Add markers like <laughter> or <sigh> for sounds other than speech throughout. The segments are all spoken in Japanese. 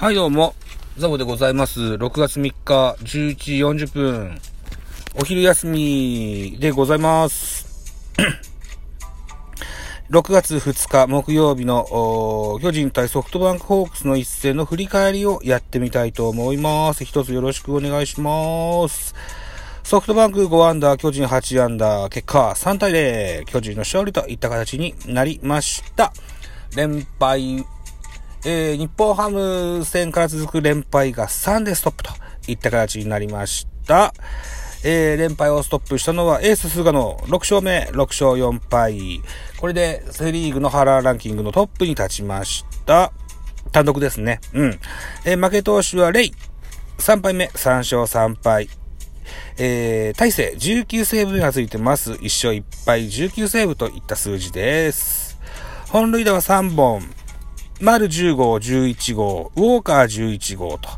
はい、どうも。ザボでございます。6月3日、11時40分。お昼休みでございます。<clears throat> 6月2日木曜日の巨人対ソフトバンクホークスの一戦の振り返りをやってみたいと思います。一つよろしくお願いします。ソフトバンク5アンダー、巨人8アンダー、結果3対0、巨人の勝利といった形になりました。連敗、えー、日本ハム戦から続く連敗が3でストップといった形になりました。えー、連敗をストップしたのはエース菅野6勝目、6勝4敗。これでセリーグのハラーランキングのトップに立ちました。単独ですね。うん。えー負け投手はレイ。3敗目、3勝3敗。えー、大勢19セーブがついてます。1勝1敗、19セーブといった数字です。本塁打は3本。丸10号、11号、ウォーカー11号と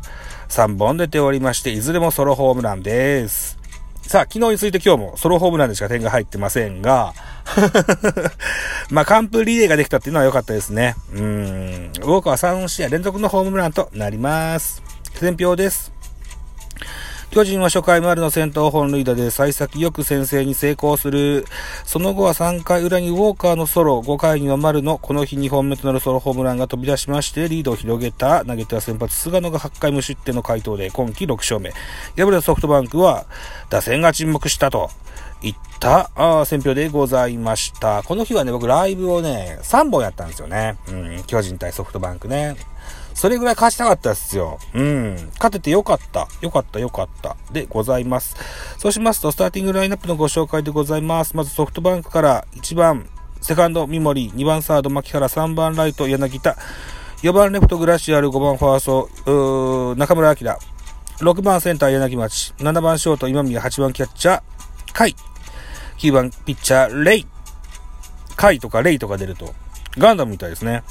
3本出ておりまして、いずれもソロホームランです。さあ、昨日について今日もソロホームランでしか点が入ってませんが、<laughs> まあ、完封リレーができたっていうのは良かったですね。うん。ウォーカーは3試合連続のホームランとなります。選票です。巨人は初回丸の先頭本塁打で幸先よく先制に成功する。その後は3回裏にウォーカーのソロ、5回には丸のこの日2本目となるソロホームランが飛び出しまして、リードを広げた。投げては先発菅野が8回無失点の回答で今季6勝目。敗れたソフトバンクは打線が沈黙したと。いった、あ選票でございました。この日はね、僕ライブをね、3本やったんですよね。うん、巨人対ソフトバンクね。それぐらい勝ちたかったっすよ。うん。勝ててよかった。よかったよかった。でございます。そうしますと、スターティングラインナップのご紹介でございます。まずソフトバンクから1番、セカンド、三森、2番サード、牧原、3番ライト、柳田、4番レフト、グラシアル、5番ファースト、中村晃、6番センター、柳町、7番ショート、今宮、8番キャッチャー、甲斐、9番ピッチャー、レイ、甲斐とかレイとか出ると、ガンダムみたいですね。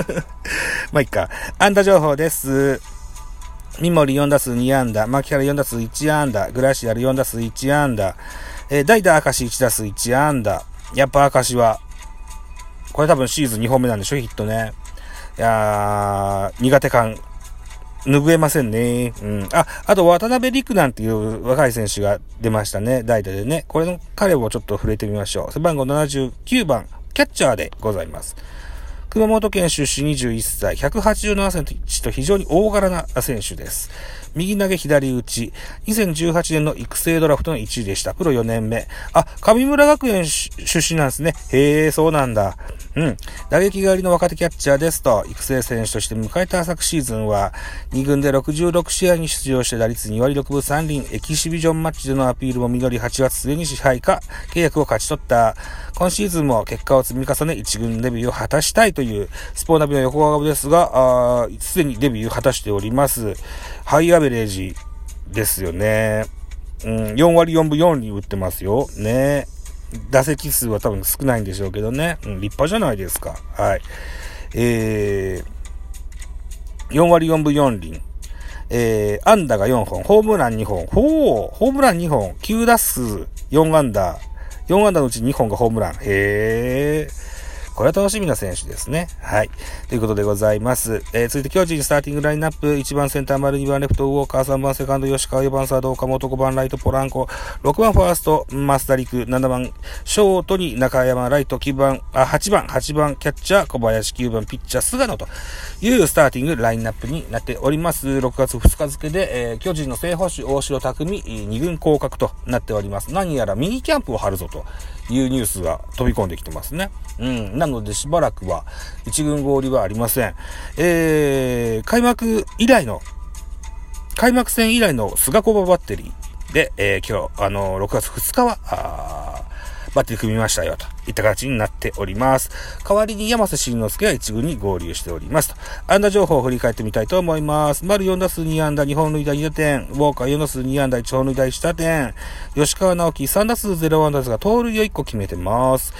<laughs> まあ、いっか。安打情報です。三森4打数2安打、牧原4打数1安打、グラシアル4打数1安打、えー代打明石1打数1安打。やっぱ明石は、これ多分シーズン2本目なんでしょ、ヒットね。いやー、苦手感、拭えませんね。うん。あ、あと渡辺陸なんていう若い選手が出ましたね。代打でね。これの彼をちょっと触れてみましょう。背番号79番、キャッチャーでございます。熊本県出身21歳、187センチと非常に大柄な選手です。右投げ左打ち、2018年の育成ドラフトの1位でした。プロ4年目。あ、上村学園出身なんですね。へえ、そうなんだ。うん。打撃がありの若手キャッチャーですと、育成選手として迎えた昨シーズンは、2軍で66試合に出場して打率2割6分3厘、エキシビジョンマッチでのアピールも実り8月末に支配下、契約を勝ち取った。今シーズンも結果を積み重ね、1軍デビューを果たしたいという、スポーナビの横川ですが、すでにデビューを果たしております。ハイアベレージですよね。うん、4割4分4厘打ってますよ。ね。打席数は多分少ないんでしょうけどね。うん、立派じゃないですか。はい。えー、4割4分4厘。えー、安打が4本、ホームラン2本。ほう、ホームラン2本、9打数4安打。4安打のうち2本がホームラン。へー。これは楽しみな選手ですね。はい。ということでございます。えー、続いて巨人スターティングラインナップ、1番センター丸、2番レフト、ウォーカー、3番セカンド、吉川、4番サード、岡本、5番ライト、ポランコ、6番ファースト、増田陸、7番ショートに中山ライト、9番、あ、8番、8番キャッチャー、小林、9番ピッチャー、菅野というスターティングラインナップになっております。6月2日付で、えー巨人の正捕手、大城匠、2軍降格となっております。何やらミニキャンプを張るぞというニュースが飛び込んできてますね。うん。のでしばらくは一軍合流はありません。えー、開幕以来の、開幕戦以来の菅小ババッテリーで、えー今日、あの6月2日は、あーバッテリー組みましたよ、といった形になっております。代わりに山瀬慎之介が一軍に合流しておりますと。安打情報を振り返ってみたいと思います。丸4打数2安打、2本塁打2打点、ウォーカー4打数2安打、1本塁打1打点、吉川直樹3打数0安打ですが、盗塁を1個決めてます。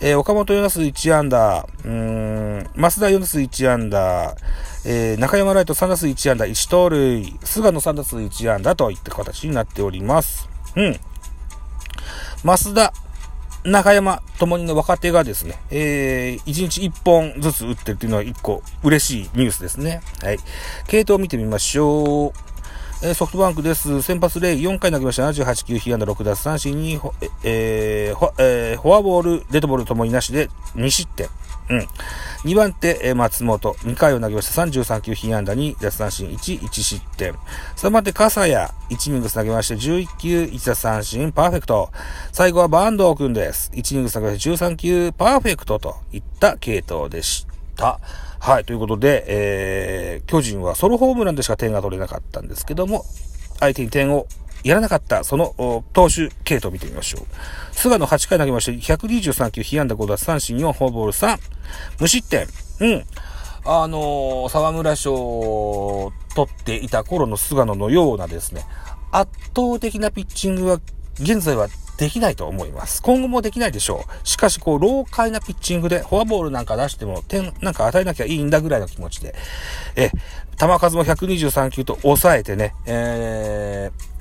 えー岡本4打数1安打、うーん、増田4打数1安打、えー中山ライト3打数1安打、1盗塁、菅野3打数1安打といった形になっております。うん。増田、中山ともにの若手がですね、えー、1日1本ずつ打ってるっていうのは1個嬉しいニュースですね。はい。系統を見てみましょう。えー、ソフトバンクです。先発レイ4回投げました。78球、被安打6奪三振に、えー、えー、フォアボール、デッドボールともになしで2失点。うん。2番手、松本。2回を投げました。33球、被安打2、奪三振1、1失点。3番手、笠谷。1イニングス投げまして、11球、1奪三振、パーフェクト。最後はバンドー君です。1イニングス投げまして、13球、パーフェクトといった系統でした。はい、ということで、えー、巨人はソロホームランでしか点が取れなかったんですけども、相手に点をやらなかった、その投手系統を見てみましょう。菅野8回投げまして、123球、被安打5奪三振4、フォアボール3、無失点。うん。あのー、沢村賞を取っていた頃の菅野のようなですね、圧倒的なピッチングは現在はできないと思います。今後もできないでしょう。しかし、こう、老快なピッチングで、フォアボールなんか出しても、点なんか与えなきゃいいんだぐらいの気持ちで、え、球数も123球と抑えてね、えー、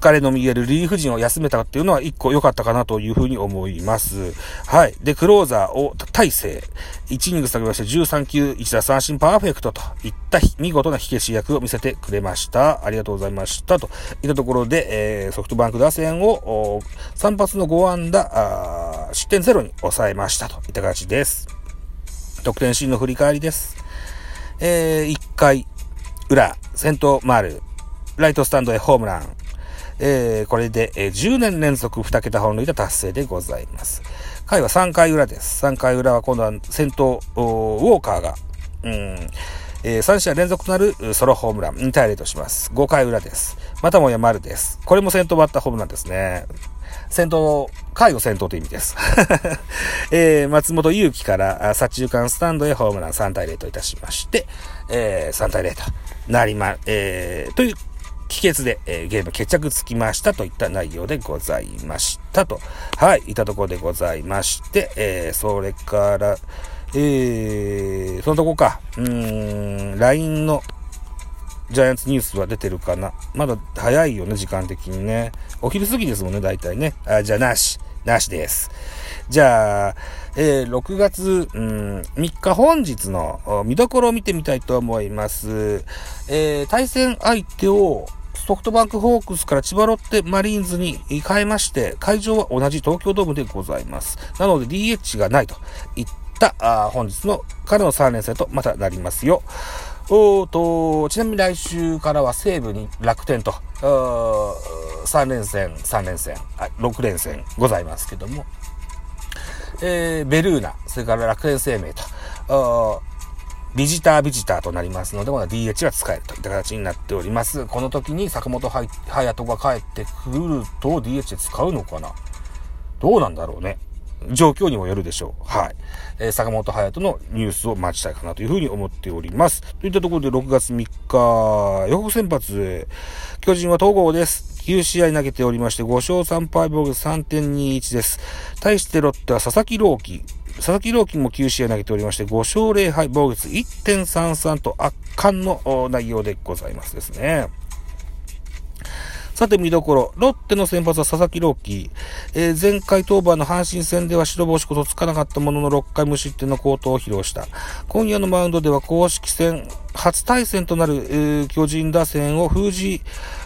疲れの見えるリーフ陣を休めたっていうのは一個良かったかなというふうに思います。はい。で、クローザーを大勢。1イニング下げまして13球1打三振パーフェクトといった見事な火消し役を見せてくれました。ありがとうございました。といったところで、えー、ソフトバンク打線を3発の5安打、失点ゼロに抑えましたといった形です。得点シーンの振り返りです。えー、1回裏、先頭丸、ライトスタンドへホームラン。えー、これで、えー、10年連続2桁本塁打達成でございます。回は3回裏です。3回裏は今度は先頭、ウォーカーが、うん、えー、3試合連続となるソロホームラン、2対0とします。5回裏です。またもや丸です。これも先頭バッターホームランですね。先頭、回を先頭という意味です。<laughs> えー、松本祐樹から左中間スタンドへホームラン3対0といたしまして、えー、3対0となりま、えー、という帰結で、えー、ゲーム決着つきましたといった内容でございましたと。はい、いたところでございまして、えー、それから、えー、そのとこか、うーん、LINE のジャイアンツニュースは出てるかな。まだ早いよね、時間的にね。お昼過ぎですもんね、大体ね。あ、じゃあなし。なしです。じゃあ、えー、6月、うん、3日本日の見どころを見てみたいと思います。えー、対戦相手をソフトバンクホークスから千葉ロッテマリーンズに変えまして、会場は同じ東京ドームでございます。なので DH がないといったあ本日のからの3連戦とまたなりますよ。おと、ちなみに来週からは西武に楽天と、3連戦、3連戦、6連戦ございますけども、えー、ベルーナ、それから楽天生命と、ビジタービジターとなりますので、まだ DH が使えるといった形になっております。この時に坂本隼人が帰ってくると DH で使うのかな？どうなんだろうね。状況にもよるでしょう。はい。えー、坂本隼人のニュースを待ちたいかなというふうに思っております。といったところで6月3日、予告先発、巨人は統合です。9試合投げておりまして、5勝3敗防御3.21です。対してロッテは佐々木朗希、佐々木朗希も9試合投げておりまして、5勝0敗、防御率1.33と圧巻の内容でございますですね。さて見どころ、ロッテの先発は佐々木朗希。えー、前回登板の阪神戦では白星こそつかなかったものの6回無失点の好投を披露した。今夜のマウンドでは公式戦初対戦となる、えー、巨人打線を封じ、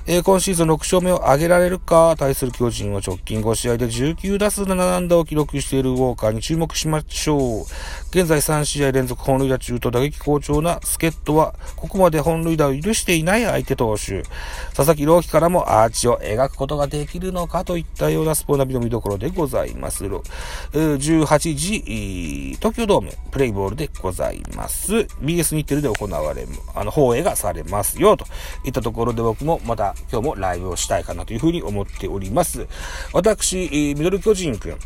えー、今シーズン6勝目を挙げられるか、対する巨人は直近5試合で19打数7安打を記録しているウォーカーに注目しましょう。現在3試合連続本塁打中と打撃好調な助っ人は、ここまで本塁打を許していない相手投手。佐々木朗希からもアーチを描くことができるのかといったようなスポナビの見どころでございます。18時、東京ドーム、プレイボールでございます。BS 日テレで行われ、あの、放映がされますよ、といったところで僕もまた今日もライブをしたいかなというふうに思っております。私、ミドル巨人くん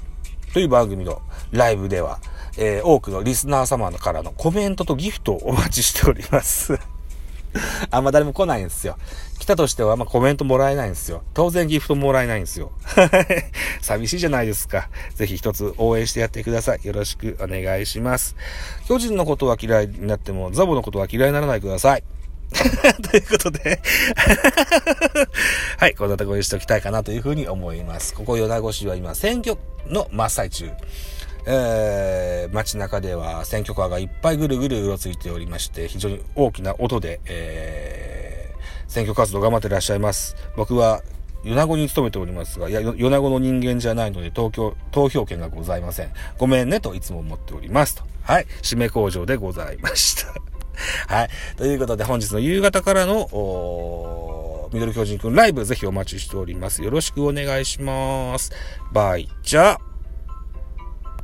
という番組のライブでは、えー、多くのリスナー様からのコメントとギフトをお待ちしております。<laughs> あんま誰も来ないんですよ。来たとしてはあんまコメントもらえないんですよ。当然ギフトもらえないんですよ。<laughs> 寂しいじゃないですか。ぜひ一つ応援してやってください。よろしくお願いします。巨人のことは嫌いになっても、ザボのことは嫌いにならないでください。<laughs> ということで <laughs> はい、こんなところにしておきたいかなというふうに思います。ここ米子市は今、選挙の真っ最中。えー、街中では選挙カーがいっぱいぐるぐるうろついておりまして、非常に大きな音で、えー、選挙活動頑張ってらっしゃいます。僕は米子に勤めておりますが、いや、米子の人間じゃないので、東京、投票権がございません。ごめんねといつも思っておりますと。はい。締め工場でございました。<laughs> はい。ということで、本日の夕方からの、ミドル巨人くんライブぜひお待ちしております。よろしくお願いします。バイチャ